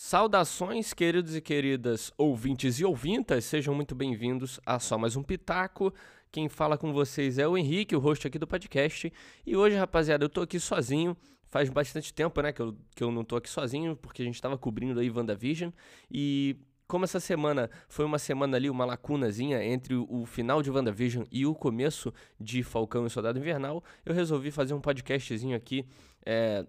Saudações, queridos e queridas ouvintes e ouvintas, sejam muito bem-vindos a só mais um Pitaco. Quem fala com vocês é o Henrique, o host aqui do podcast. E hoje, rapaziada, eu tô aqui sozinho. Faz bastante tempo, né, que eu, que eu não tô aqui sozinho, porque a gente tava cobrindo aí WandaVision. E como essa semana foi uma semana ali, uma lacunazinha entre o final de WandaVision e o começo de Falcão e Soldado Invernal, eu resolvi fazer um podcastzinho aqui. É,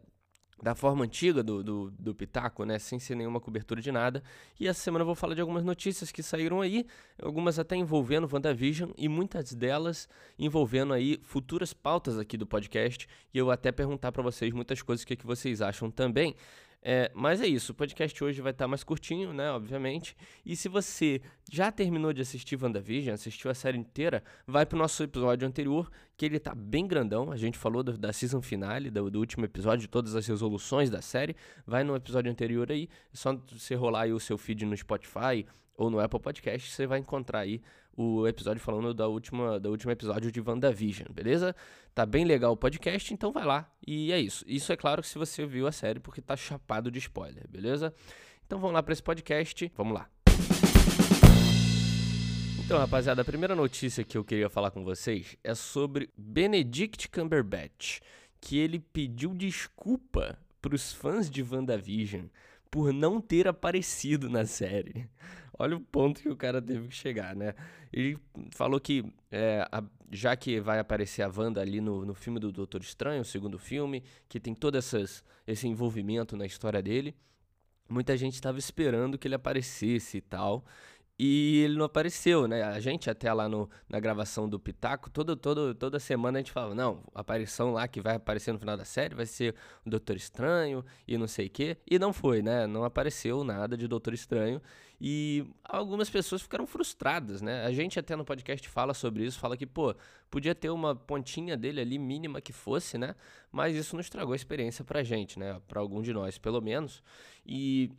da forma antiga do, do, do, Pitaco, né? Sem ser nenhuma cobertura de nada. E essa semana eu vou falar de algumas notícias que saíram aí, algumas até envolvendo WandaVision e muitas delas envolvendo aí futuras pautas aqui do podcast. E eu até perguntar para vocês muitas coisas, que, que vocês acham também. É, mas é isso, o podcast hoje vai estar mais curtinho, né? Obviamente. E se você já terminou de assistir WandaVision, assistiu a série inteira, vai pro nosso episódio anterior, que ele tá bem grandão. A gente falou do, da season finale, do, do, último episódio, de todas as resoluções da série. Vai no episódio anterior aí, é só você rolar aí o seu feed no Spotify ou no Apple Podcast, você vai encontrar aí o episódio falando da última, do último episódio de WandaVision, beleza? Tá bem legal o podcast, então vai lá. E é isso. Isso é claro que se você viu a série, porque tá chapado de spoiler, beleza? Então vamos lá para esse podcast. Vamos lá. Então, rapaziada, a primeira notícia que eu queria falar com vocês é sobre Benedict Cumberbatch, que ele pediu desculpa para os fãs de WandaVision por não ter aparecido na série. Olha o ponto que o cara teve que chegar, né? Ele falou que, é, a, já que vai aparecer a Wanda ali no, no filme do Doutor Estranho, o segundo filme, que tem todo essas, esse envolvimento na história dele, muita gente estava esperando que ele aparecesse e tal. E ele não apareceu, né? A gente até lá no, na gravação do Pitaco, todo, todo, toda semana a gente falava, não, a aparição lá que vai aparecer no final da série vai ser o Doutor Estranho e não sei o quê. E não foi, né? Não apareceu nada de Doutor Estranho. E algumas pessoas ficaram frustradas, né? A gente até no podcast fala sobre isso, fala que, pô, podia ter uma pontinha dele ali, mínima que fosse, né? Mas isso não estragou a experiência pra gente, né? Pra algum de nós, pelo menos. E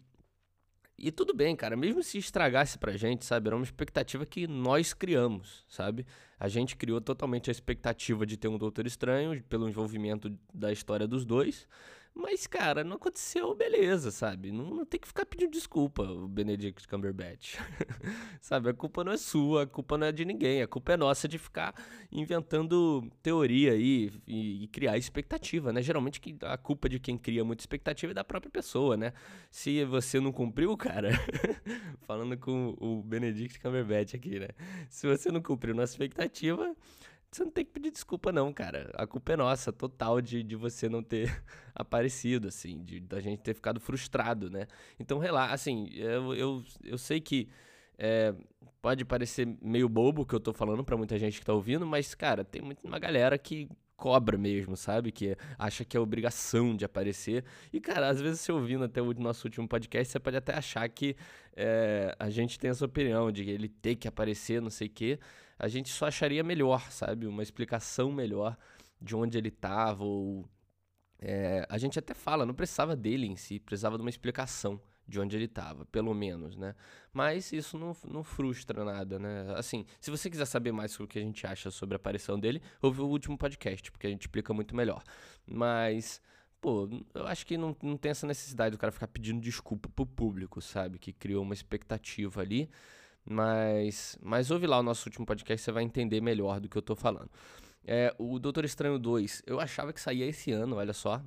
e tudo bem, cara, mesmo se estragasse pra gente, sabe? Era uma expectativa que nós criamos, sabe? A gente criou totalmente a expectativa de ter um Doutor Estranho, pelo envolvimento da história dos dois. Mas, cara, não aconteceu, beleza, sabe? Não, não tem que ficar pedindo desculpa, o Benedict Cumberbatch. sabe? A culpa não é sua, a culpa não é de ninguém. A culpa é nossa de ficar inventando teoria aí e, e, criar expectativa, né? Geralmente a culpa de quem cria muita expectativa é da própria pessoa, né? Se você não cumpriu, cara, falando com o Benedict Cumberbatch aqui, né? Se você não cumpriu nossa expectativa, você não tem que pedir desculpa, não, cara. A culpa é nossa, total, de, de você não ter aparecido, assim, de da gente ter ficado frustrado, né? Então, relaxa, assim, eu, eu, eu sei que é, pode parecer meio bobo o que eu tô falando para muita gente que tá ouvindo, mas, cara, tem muito, uma galera que cobra mesmo, sabe? Que acha que é obrigação de aparecer. E, cara, às vezes você ouvindo até o nosso último podcast, você pode até achar que é, a gente tem essa opinião de ele ter que aparecer, não sei o quê a gente só acharia melhor, sabe? Uma explicação melhor de onde ele estava. Ou, é, a gente até fala, não precisava dele em si, precisava de uma explicação de onde ele estava, pelo menos, né? Mas isso não, não frustra nada, né? Assim, se você quiser saber mais sobre o que a gente acha sobre a aparição dele, ouve o último podcast, porque a gente explica muito melhor. Mas, pô, eu acho que não, não tem essa necessidade do cara ficar pedindo desculpa pro público, sabe? Que criou uma expectativa ali. Mas, mas ouve lá o nosso último podcast, você vai entender melhor do que eu tô falando. É, o Doutor Estranho 2, eu achava que saía esse ano, olha só.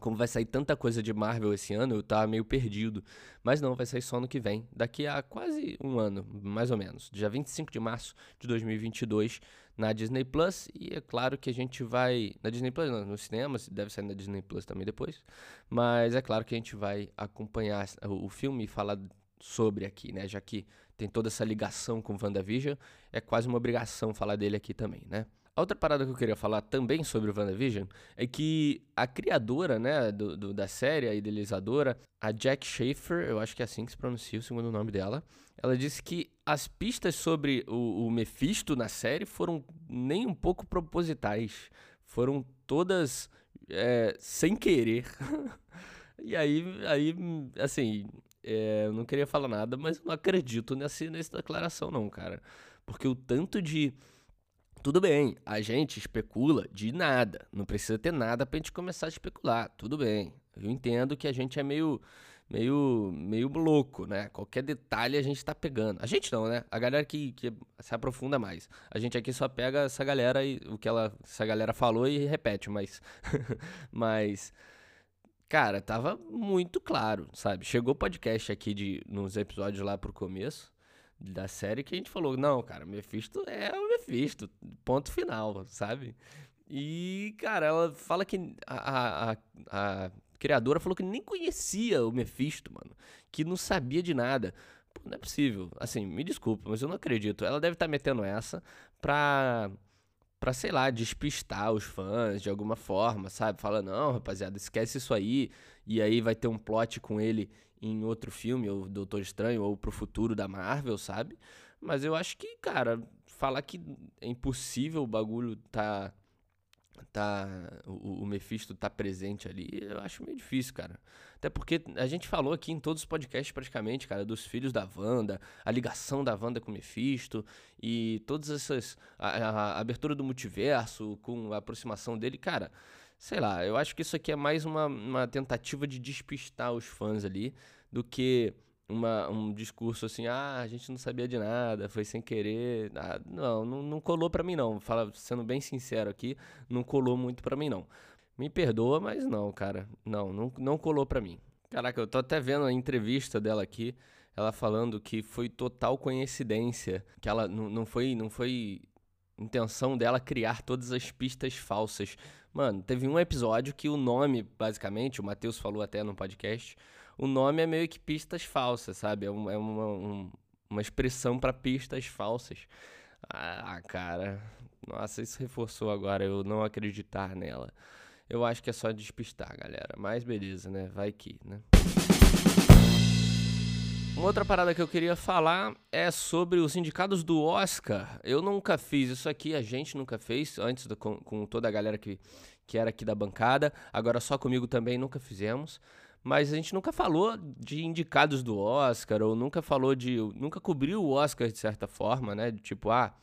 Como vai sair tanta coisa de Marvel esse ano, eu tava meio perdido. Mas não, vai sair só no que vem, daqui a quase um ano, mais ou menos. Dia 25 de março de 2022, na Disney Plus. E é claro que a gente vai. Na Disney Plus, não, no cinema, deve sair na Disney Plus também depois. Mas é claro que a gente vai acompanhar o filme e falar sobre aqui, né? Já que tem toda essa ligação com WandaVision, é quase uma obrigação falar dele aqui também, né? A outra parada que eu queria falar também sobre o WandaVision é que a criadora, né, do, do, da série, a idealizadora, a Jack Schaefer, eu acho que é assim que se pronuncia o segundo nome dela, ela disse que as pistas sobre o, o Mephisto na série foram nem um pouco propositais, foram todas é, sem querer. e aí, aí, assim, é, eu não queria falar nada, mas eu não acredito nessa, nessa declaração, não, cara. Porque o tanto de. Tudo bem, a gente especula de nada. Não precisa ter nada pra gente começar a especular. Tudo bem. Eu entendo que a gente é meio, meio, meio louco, né? Qualquer detalhe a gente tá pegando. A gente não, né? A galera que, que se aprofunda mais. A gente aqui só pega essa galera e o que ela, essa galera falou e repete, mas. mas. Cara, tava muito claro, sabe? Chegou o podcast aqui de, nos episódios lá pro começo da série que a gente falou: não, cara, Mephisto é o Mephisto, ponto final, sabe? E, cara, ela fala que a, a, a criadora falou que nem conhecia o Mephisto, mano. Que não sabia de nada. Não é possível. Assim, me desculpa, mas eu não acredito. Ela deve estar tá metendo essa pra, pra, sei lá, despistar os fãs de alguma forma, sabe? Fala, não, rapaziada, esquece isso aí. E aí vai ter um plot com ele em outro filme, ou Doutor Estranho, ou pro futuro da Marvel, sabe? Mas eu acho que, cara, falar que é impossível o bagulho tá tá o, o Mephisto tá presente ali, eu acho meio difícil, cara. Até porque a gente falou aqui em todos os podcasts praticamente, cara, dos filhos da Wanda, a ligação da Wanda com o Mephisto e todas essas a, a, a abertura do multiverso com a aproximação dele, cara. Sei lá, eu acho que isso aqui é mais uma, uma tentativa de despistar os fãs ali do que uma, um discurso assim, ah, a gente não sabia de nada, foi sem querer. Ah, não, não, não colou para mim não. Fala, sendo bem sincero aqui, não colou muito para mim não. Me perdoa, mas não, cara. Não, não, não colou para mim. Caraca, eu tô até vendo a entrevista dela aqui, ela falando que foi total coincidência, que ela não, não foi não foi intenção dela criar todas as pistas falsas. Mano, teve um episódio que o nome, basicamente, o Matheus falou até no podcast, o nome é meio que pistas falsas, sabe? É, um, é uma, um, uma expressão para pistas falsas. Ah, cara. Nossa, isso reforçou agora eu não acreditar nela. Eu acho que é só despistar, galera. Mas beleza, né? Vai que, né? Uma outra parada que eu queria falar é sobre os indicados do Oscar. Eu nunca fiz isso aqui, a gente nunca fez, antes do, com, com toda a galera que, que era aqui da bancada. Agora só comigo também nunca fizemos mas a gente nunca falou de indicados do Oscar, ou nunca falou de. nunca cobriu o Oscar de certa forma, né? Tipo, ah.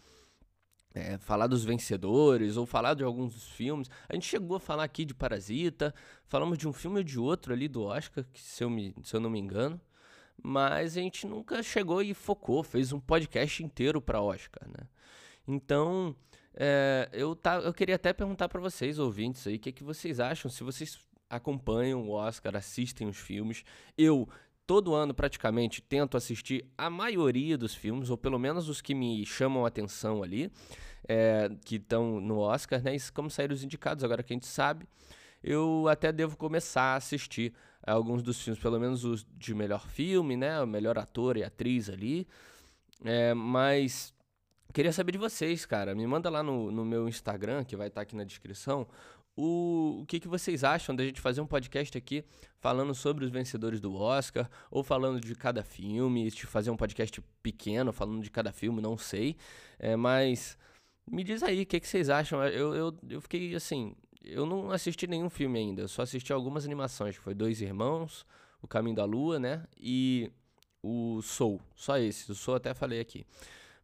É, falar dos vencedores ou falar de alguns dos filmes. A gente chegou a falar aqui de Parasita, falamos de um filme ou de outro ali do Oscar, que se eu, me, se eu não me engano, mas a gente nunca chegou e focou, fez um podcast inteiro para Oscar, né? Então, é, eu, tá, eu queria até perguntar para vocês, ouvintes aí, o que, que vocês acham, se vocês acompanham o Oscar, assistem os filmes. Eu todo ano praticamente tento assistir a maioria dos filmes, ou pelo menos os que me chamam a atenção ali, é, que estão no Oscar, né? E como saíram os indicados, agora que a gente sabe, eu até devo começar a assistir alguns dos filmes, pelo menos os de melhor filme, né? O melhor ator e atriz ali. É, mas queria saber de vocês, cara. Me manda lá no, no meu Instagram, que vai estar tá aqui na descrição, o, o que, que vocês acham da gente fazer um podcast aqui falando sobre os vencedores do Oscar, ou falando de cada filme, de fazer um podcast pequeno falando de cada filme, não sei. É, mas me diz aí, o que, que vocês acham? Eu, eu, eu fiquei assim, eu não assisti nenhum filme ainda, eu só assisti algumas animações, que foi Dois Irmãos, O Caminho da Lua, né? E o Soul, só esses, o Soul até falei aqui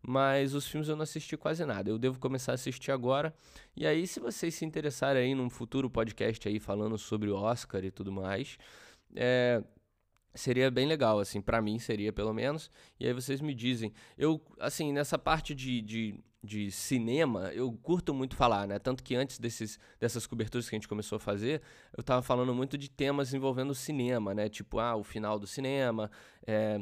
mas os filmes eu não assisti quase nada. Eu devo começar a assistir agora. E aí, se vocês se interessarem aí num futuro podcast aí falando sobre o Oscar e tudo mais, é, seria bem legal, assim, para mim seria pelo menos. E aí vocês me dizem. Eu, assim, nessa parte de, de, de, cinema, eu curto muito falar, né? Tanto que antes desses, dessas coberturas que a gente começou a fazer, eu tava falando muito de temas envolvendo o cinema, né? Tipo, ah, o final do cinema, é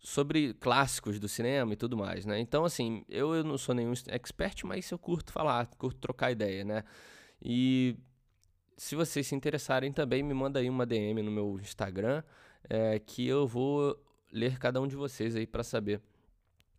sobre clássicos do cinema e tudo mais, né? Então, assim, eu, eu não sou nenhum expert, mas eu curto falar, curto trocar ideia, né? E se vocês se interessarem também, me manda aí uma DM no meu Instagram, é, que eu vou ler cada um de vocês aí para saber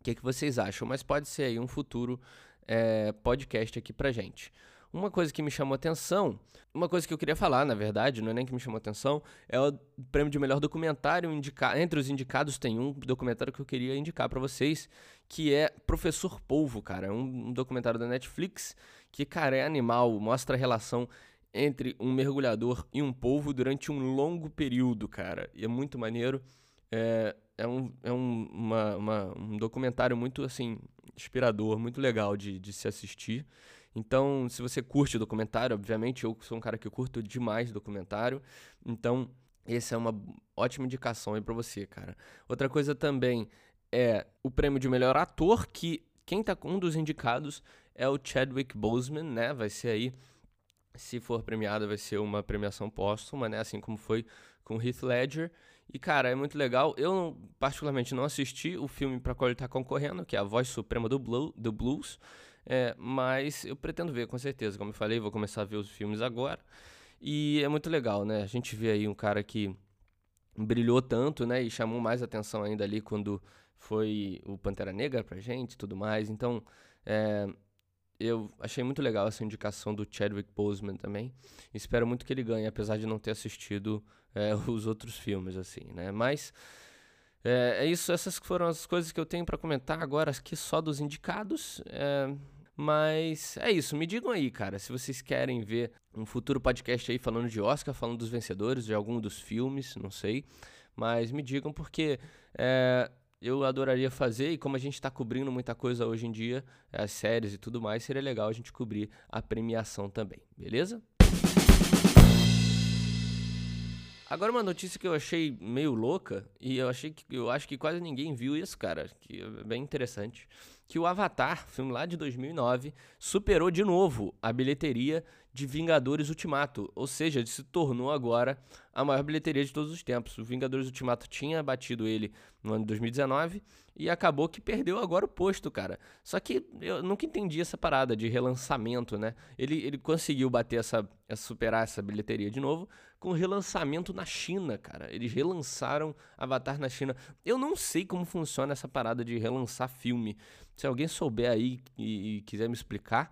o que, que vocês acham. Mas pode ser aí um futuro é, podcast aqui pra gente. Uma coisa que me chamou atenção, uma coisa que eu queria falar, na verdade, não é nem que me chamou atenção, é o prêmio de melhor documentário. Indica... Entre os indicados tem um documentário que eu queria indicar para vocês, que é Professor Polvo, cara. É um documentário da Netflix que, cara, é animal, mostra a relação entre um mergulhador e um polvo durante um longo período, cara. E é muito maneiro. É, é, um, é um, uma, uma, um documentário muito, assim, inspirador, muito legal de, de se assistir. Então, se você curte documentário, obviamente, eu sou um cara que curto demais documentário. Então, essa é uma ótima indicação aí pra você, cara. Outra coisa também é o prêmio de melhor ator, que quem tá um dos indicados é o Chadwick Boseman, né? Vai ser aí, se for premiado, vai ser uma premiação póstuma, né? Assim como foi com Heath Ledger. E, cara, é muito legal. Eu, particularmente, não assisti o filme para qual ele tá concorrendo, que é A Voz Suprema do, Blue, do Blues. É, mas eu pretendo ver, com certeza. Como eu falei, vou começar a ver os filmes agora. E é muito legal, né? A gente vê aí um cara que brilhou tanto, né? E chamou mais atenção ainda ali quando foi o Pantera Negra pra gente tudo mais. Então, é, eu achei muito legal essa indicação do Chadwick Boseman também. Espero muito que ele ganhe, apesar de não ter assistido é, os outros filmes, assim, né? Mas é, é, isso, essas foram as coisas que eu tenho para comentar agora aqui só dos indicados. É, mas é isso, me digam aí, cara, se vocês querem ver um futuro podcast aí falando de Oscar, falando dos vencedores de algum dos filmes, não sei. Mas me digam porque é, eu adoraria fazer, e como a gente está cobrindo muita coisa hoje em dia, as séries e tudo mais, seria legal a gente cobrir a premiação também, beleza? Agora uma notícia que eu achei meio louca, e eu achei que eu acho que quase ninguém viu isso, cara, que é bem interessante, que o Avatar, filme lá de 2009, superou de novo a bilheteria de Vingadores Ultimato, ou seja, se tornou agora a maior bilheteria de todos os tempos. O Vingadores Ultimato tinha batido ele no ano de 2019 e acabou que perdeu agora o posto, cara. Só que eu nunca entendi essa parada de relançamento, né? Ele, ele conseguiu bater essa, superar essa bilheteria de novo com relançamento na China, cara. Eles relançaram Avatar na China. Eu não sei como funciona essa parada de relançar filme. Se alguém souber aí e, e quiser me explicar,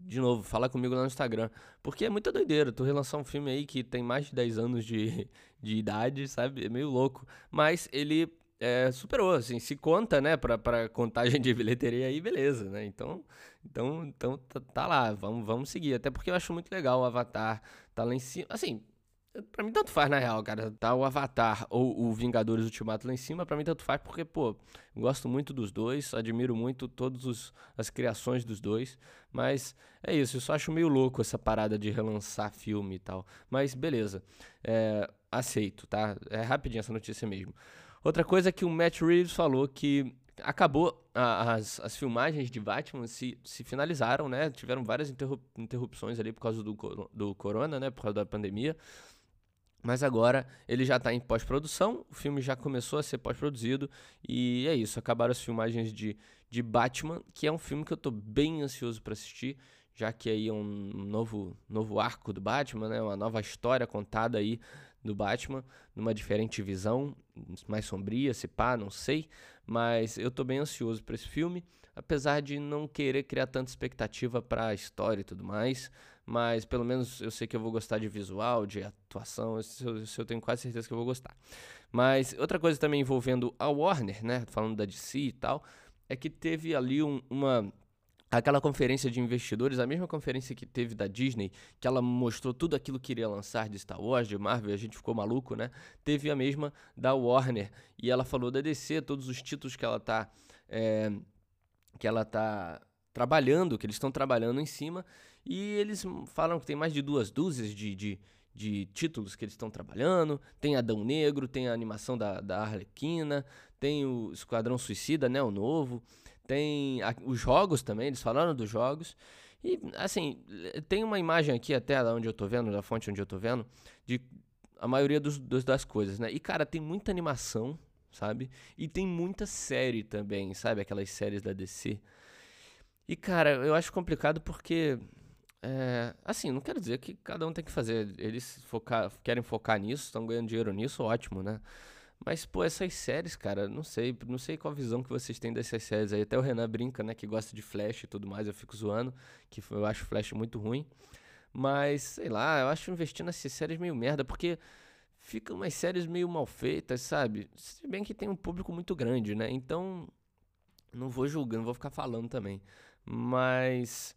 de novo, fala comigo lá no Instagram. Porque é muita doideira. Tu relançar um filme aí que tem mais de 10 anos de, de idade, sabe? É meio louco. Mas ele é, superou, assim, se conta, né, pra, pra contagem de bilheteria aí, beleza, né? Então, então, então tá, tá lá, vamos, vamos seguir. Até porque eu acho muito legal o Avatar tá lá em cima. Assim, Pra mim tanto faz, na real, cara. Tá o Avatar ou o Vingadores Ultimato lá em cima, pra mim tanto faz, porque, pô, gosto muito dos dois, admiro muito todas as criações dos dois. Mas é isso, eu só acho meio louco essa parada de relançar filme e tal. Mas beleza, é, aceito, tá? É rapidinho essa notícia mesmo. Outra coisa é que o Matt Reeves falou que acabou as, as filmagens de Batman se, se finalizaram, né? Tiveram várias interrupções ali por causa do, do corona, né? Por causa da pandemia. Mas agora ele já está em pós-produção, o filme já começou a ser pós-produzido e é isso. Acabaram as filmagens de, de Batman, que é um filme que eu estou bem ansioso para assistir, já que aí é um novo, novo arco do Batman, né? uma nova história contada aí do Batman, numa diferente visão, mais sombria, se pá, não sei. Mas eu estou bem ansioso para esse filme, apesar de não querer criar tanta expectativa para a história e tudo mais mas pelo menos eu sei que eu vou gostar de visual, de atuação, isso, isso eu tenho quase certeza que eu vou gostar. Mas outra coisa também envolvendo a Warner, né, falando da DC e tal, é que teve ali um, uma aquela conferência de investidores, a mesma conferência que teve da Disney, que ela mostrou tudo aquilo que iria lançar de Star Wars, de Marvel, a gente ficou maluco, né? Teve a mesma da Warner e ela falou da DC, todos os títulos que ela tá é, que ela tá trabalhando, que eles estão trabalhando em cima e eles falam que tem mais de duas dúzias de, de, de títulos que eles estão trabalhando. Tem Adão Negro, tem a animação da, da Arlequina, tem o Esquadrão Suicida, né? O novo. Tem a, os jogos também, eles falaram dos jogos. E, assim, tem uma imagem aqui até onde eu tô vendo, da fonte onde eu tô vendo, de a maioria dos, dos, das coisas, né? E, cara, tem muita animação, sabe? E tem muita série também, sabe? Aquelas séries da DC. E, cara, eu acho complicado porque é, assim, não quero dizer que cada um tem que fazer. Eles querem focar nisso, estão ganhando dinheiro nisso, ótimo, né? Mas, pô, essas séries, cara, não sei, não sei qual visão que vocês têm dessas séries aí. Até o Renan brinca, né, que gosta de Flash e tudo mais, eu fico zoando, que eu acho Flash muito ruim. Mas, sei lá, eu acho investir nessas séries meio merda, porque ficam umas séries meio mal feitas, sabe? Se bem que tem um público muito grande, né? Então, não vou julgando, vou ficar falando também. Mas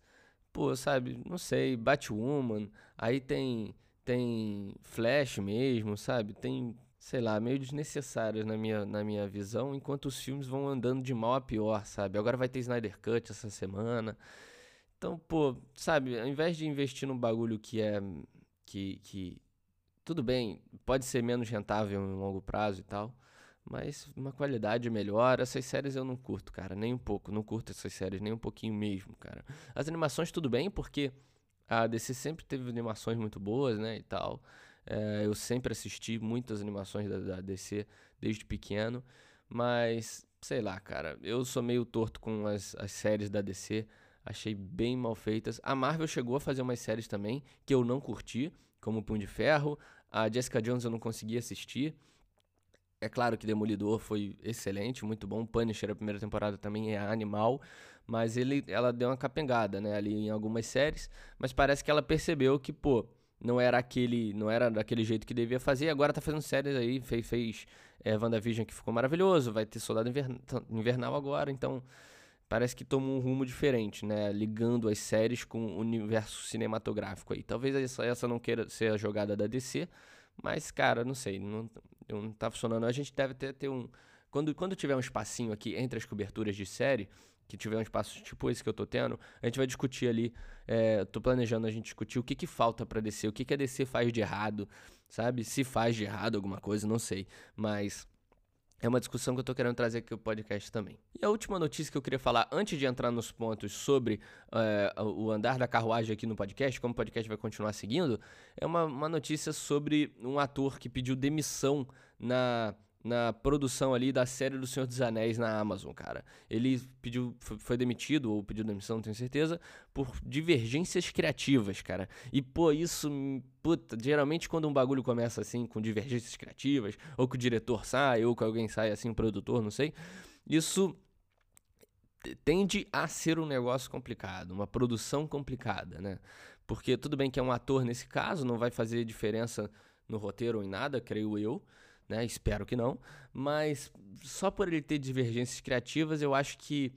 pô, sabe, não sei, Batwoman, aí tem tem Flash mesmo, sabe? Tem, sei lá, meio desnecessários na minha, na minha visão, enquanto os filmes vão andando de mal a pior, sabe? Agora vai ter Snyder Cut essa semana. Então, pô, sabe, ao invés de investir num bagulho que é que, que tudo bem, pode ser menos rentável em longo prazo e tal, mas uma qualidade melhor. Essas séries eu não curto, cara, nem um pouco. Não curto essas séries nem um pouquinho mesmo, cara. As animações tudo bem, porque a DC sempre teve animações muito boas, né, e tal. É, eu sempre assisti muitas animações da, da, DC desde pequeno, mas sei lá, cara, eu sou meio torto com as, as séries da DC, achei bem mal feitas. A Marvel chegou a fazer umas séries também que eu não curti, como Punho de Ferro. A Jessica Jones eu não consegui assistir. É claro que Demolidor foi excelente, muito bom. Punisher, a primeira temporada também é animal, mas ele, ela deu uma capengada, né, ali em algumas séries. Mas parece que ela percebeu que, pô, não era aquele, não era daquele jeito que devia fazer. Agora tá fazendo séries aí, fez, fez é, WandaVision que ficou maravilhoso, vai ter Soldado Invernal agora, então parece que toma um rumo diferente, né? Ligando as séries com o universo cinematográfico aí. Talvez essa, essa não queira ser a jogada da DC, mas, cara, não sei, não, não tá funcionando. A gente deve ter, ter um. Quando, quando tiver um espacinho aqui entre as coberturas de série, que tiver um espaço tipo esse que eu tô tendo, a gente vai discutir ali. É, tô planejando a gente discutir o que que falta para DC, o que que a DC faz de errado, sabe? Se faz de errado alguma coisa, não sei. Mas é uma discussão que eu tô querendo trazer aqui no podcast também. E a última notícia que eu queria falar, antes de entrar nos pontos sobre uh, o andar da carruagem aqui no podcast, como o podcast vai continuar seguindo, é uma, uma notícia sobre um ator que pediu demissão na na produção ali da série do Senhor dos Anéis na Amazon, cara. Ele pediu, foi demitido, ou pediu demissão, não tenho certeza, por divergências criativas, cara. E, pô, isso, puta, geralmente quando um bagulho começa assim, com divergências criativas, ou que o diretor sai, ou que alguém sai assim, o produtor, não sei, isso tende a ser um negócio complicado, uma produção complicada, né? Porque tudo bem que é um ator nesse caso, não vai fazer diferença no roteiro ou em nada, creio eu, né? Espero que não. Mas só por ele ter divergências criativas, eu acho que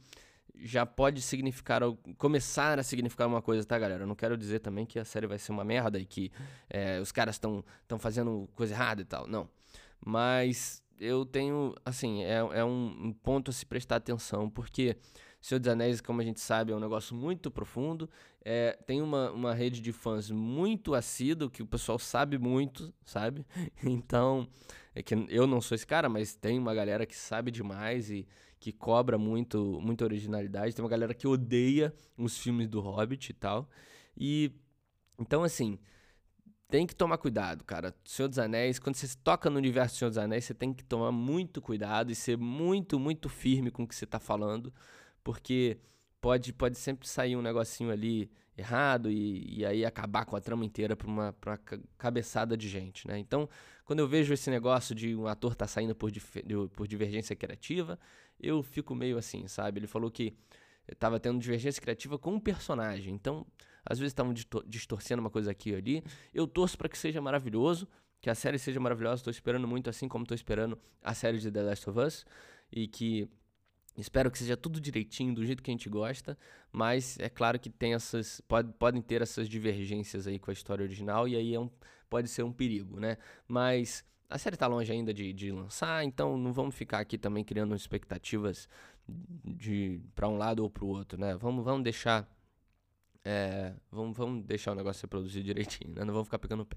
já pode significar, começar a significar uma coisa, tá, galera? Eu não quero dizer também que a série vai ser uma merda e que é, os caras estão fazendo coisa errada e tal. Não. Mas eu tenho, assim, é, é um ponto a se prestar atenção, porque Senhor dos Anéis, como a gente sabe, é um negócio muito profundo. É, tem uma, uma rede de fãs muito assíduo, que o pessoal sabe muito, sabe? Então, é que eu não sou esse cara, mas tem uma galera que sabe demais e que cobra muito, muita originalidade. Tem uma galera que odeia os filmes do Hobbit e tal. E então assim, tem que tomar cuidado, cara. Senhor dos Anéis, quando você toca no universo do Senhor dos Anéis, você tem que tomar muito cuidado e ser muito, muito firme com o que você está falando, porque pode, pode sempre sair um negocinho ali errado e, e aí acabar com a trama inteira para uma, uma cabeçada de gente, né? Então, quando eu vejo esse negócio de um ator tá saindo por, por divergência criativa, eu fico meio assim, sabe? Ele falou que estava tendo divergência criativa com um personagem, então às vezes estavam distorcendo uma coisa aqui e ali. Eu torço para que seja maravilhoso, que a série seja maravilhosa, estou esperando muito, assim como estou esperando a série de The Last of Us, e que Espero que seja tudo direitinho, do jeito que a gente gosta, mas é claro que tem essas. Pode, podem ter essas divergências aí com a história original, e aí é um, pode ser um perigo, né? Mas a série tá longe ainda de, de lançar, então não vamos ficar aqui também criando expectativas de para um lado ou para o outro, né? Vamos, vamos deixar. É, vamos, vamos deixar o negócio ser produzido direitinho, né? Não vamos ficar pegando o pé.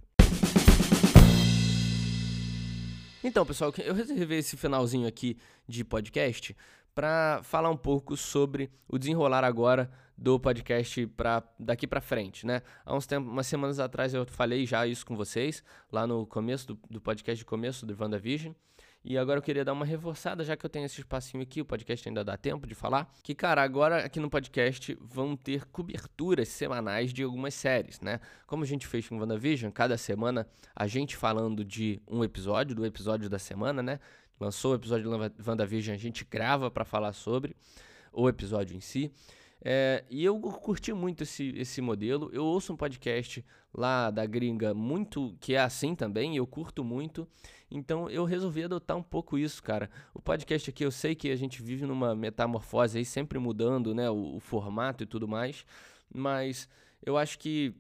Então, pessoal, eu reservei esse finalzinho aqui de podcast para falar um pouco sobre o desenrolar agora do podcast para daqui para frente, né? Há uns tempos, umas semanas atrás eu falei já isso com vocês, lá no começo do, do podcast de começo do WandaVision. E agora eu queria dar uma reforçada, já que eu tenho esse espacinho aqui, o podcast ainda dá tempo de falar. Que, cara, agora aqui no podcast vão ter coberturas semanais de algumas séries, né? Como a gente fez com WandaVision, cada semana a gente falando de um episódio, do episódio da semana, né? lançou o episódio de WandaVision, a gente grava para falar sobre o episódio em si. É, e eu curti muito esse, esse modelo. Eu ouço um podcast lá da gringa muito que é assim também, eu curto muito. Então eu resolvi adotar um pouco isso, cara. O podcast aqui, eu sei que a gente vive numa metamorfose aí, sempre mudando, né, o, o formato e tudo mais, mas eu acho que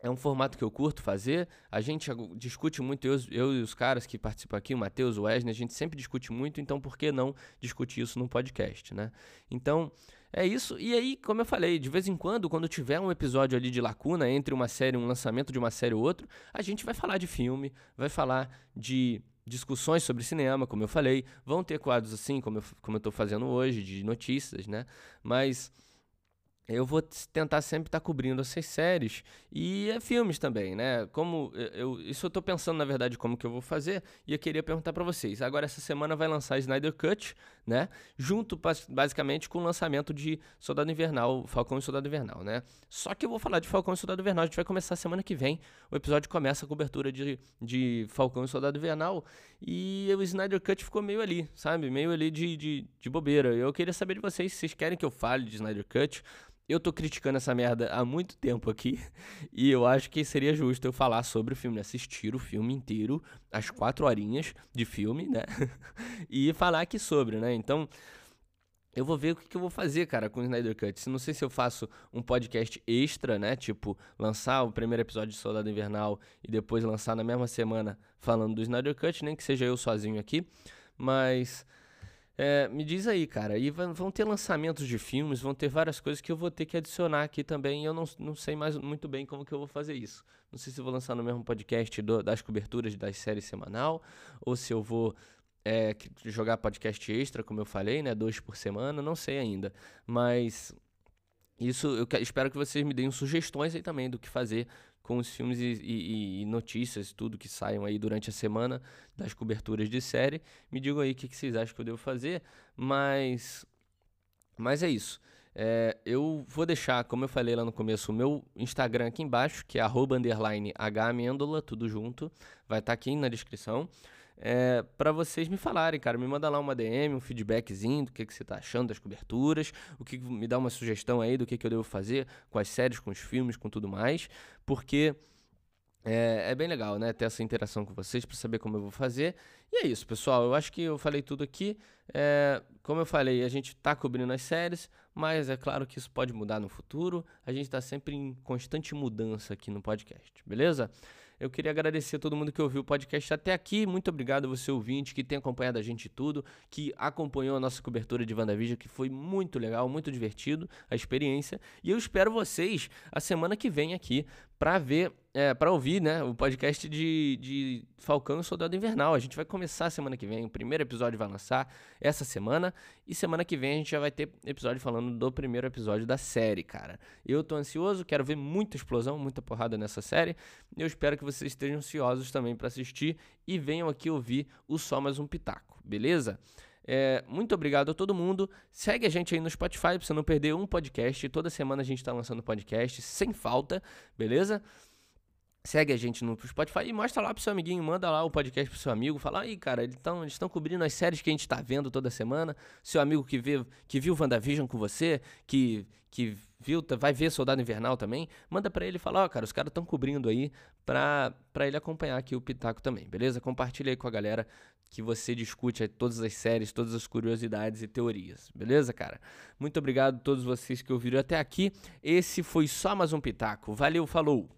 é um formato que eu curto fazer. A gente discute muito, eu, eu e os caras que participam aqui, o Matheus, o Wesley, a gente sempre discute muito, então por que não discutir isso no podcast, né? Então, é isso. E aí, como eu falei, de vez em quando, quando tiver um episódio ali de lacuna entre uma série, um lançamento de uma série ou outro, a gente vai falar de filme, vai falar de discussões sobre cinema, como eu falei. Vão ter quadros assim, como eu, como eu tô fazendo hoje, de notícias, né? Mas eu vou tentar sempre estar tá cobrindo essas séries e é, filmes também, né? Como eu, isso eu estou pensando na verdade como que eu vou fazer e eu queria perguntar para vocês. Agora essa semana vai lançar Snyder Cut, né? Junto basicamente com o lançamento de Soldado Invernal, Falcão e Soldado Invernal, né? Só que eu vou falar de Falcão e Soldado Invernal, a gente vai começar semana que vem. O episódio começa a cobertura de, de Falcão e Soldado Invernal e o Snyder Cut ficou meio ali, sabe? Meio ali de, de, de bobeira. Eu queria saber de vocês se vocês querem que eu fale de Snyder Cut eu tô criticando essa merda há muito tempo aqui e eu acho que seria justo eu falar sobre o filme, né? assistir o filme inteiro, as quatro horinhas de filme, né? e falar aqui sobre, né? Então, eu vou ver o que, eu vou fazer, cara, com o Snyder Cut. Não sei se eu faço um podcast extra, né? Tipo, lançar o primeiro episódio de Soldado Invernal e depois lançar na mesma semana falando do Snyder Cut, nem que seja eu sozinho aqui. Mas é, me diz aí, cara, e vão ter lançamentos de filmes, vão ter várias coisas que eu vou ter que adicionar aqui também. Eu não, não sei mais muito bem como que eu vou fazer isso. Não sei se vou lançar no mesmo podcast do, das coberturas das séries semanal, ou se eu vou é, jogar podcast extra, como eu falei, né? Dois por semana, não sei ainda. Mas isso eu espero que vocês me deem sugestões aí também do que fazer com os filmes e, e, e, notícias, tudo que saiam aí durante a semana das coberturas de série. Me digam aí o que, que vocês acham que eu devo fazer, mas, mas é isso. É, eu vou deixar, como eu falei lá no começo, o meu Instagram aqui embaixo, que é arroba tudo junto. Vai estar tá aqui na descrição é, para vocês me falarem, cara. Me manda lá uma DM, um feedbackzinho do que, que você tá achando das coberturas, o que, me dá uma sugestão aí do que, que eu devo fazer com as séries, com os filmes, com tudo mais, porque é, é bem legal, né? Ter essa interação com vocês para saber como eu vou fazer. E é isso, pessoal. Eu acho que eu falei tudo aqui. É, como eu falei, a gente tá cobrindo as séries, mas é claro que isso pode mudar no futuro. A gente está sempre em constante mudança aqui no podcast, beleza? Eu queria agradecer a todo mundo que ouviu o podcast até aqui. Muito obrigado a você ouvinte que tem acompanhado a gente tudo, que acompanhou a nossa cobertura de WandaVision, que foi muito legal, muito divertido a experiência. E eu espero vocês a semana que vem aqui para ver é, para ouvir, né, o podcast de, de Falcão e Soldado Invernal. A gente vai começar semana que vem, o primeiro episódio vai lançar essa semana, e semana que vem a gente já vai ter episódio falando do primeiro episódio da série, cara. Eu tô ansioso, quero ver muita explosão, muita porrada nessa série. Eu espero que vocês estejam ansiosos também para assistir e venham aqui ouvir o Só Mais Um Pitaco, beleza? É, muito obrigado a todo mundo. Segue a gente aí no Spotify pra você não perder um podcast. Toda semana a gente tá lançando podcast sem falta, beleza? Segue a gente no Spotify e mostra lá pro seu amiguinho, manda lá o podcast pro seu amigo, fala aí, cara, eles estão eles cobrindo as séries que a gente tá vendo toda semana. Seu amigo que, vê, que viu WandaVision com você, que, que viu, vai ver Soldado Invernal também, manda para ele falar, ó, oh, cara, os caras estão cobrindo aí pra, pra ele acompanhar aqui o Pitaco também, beleza? Compartilha aí com a galera que você discute todas as séries, todas as curiosidades e teorias, beleza, cara? Muito obrigado a todos vocês que ouviram até aqui. Esse foi só mais um Pitaco. Valeu, falou!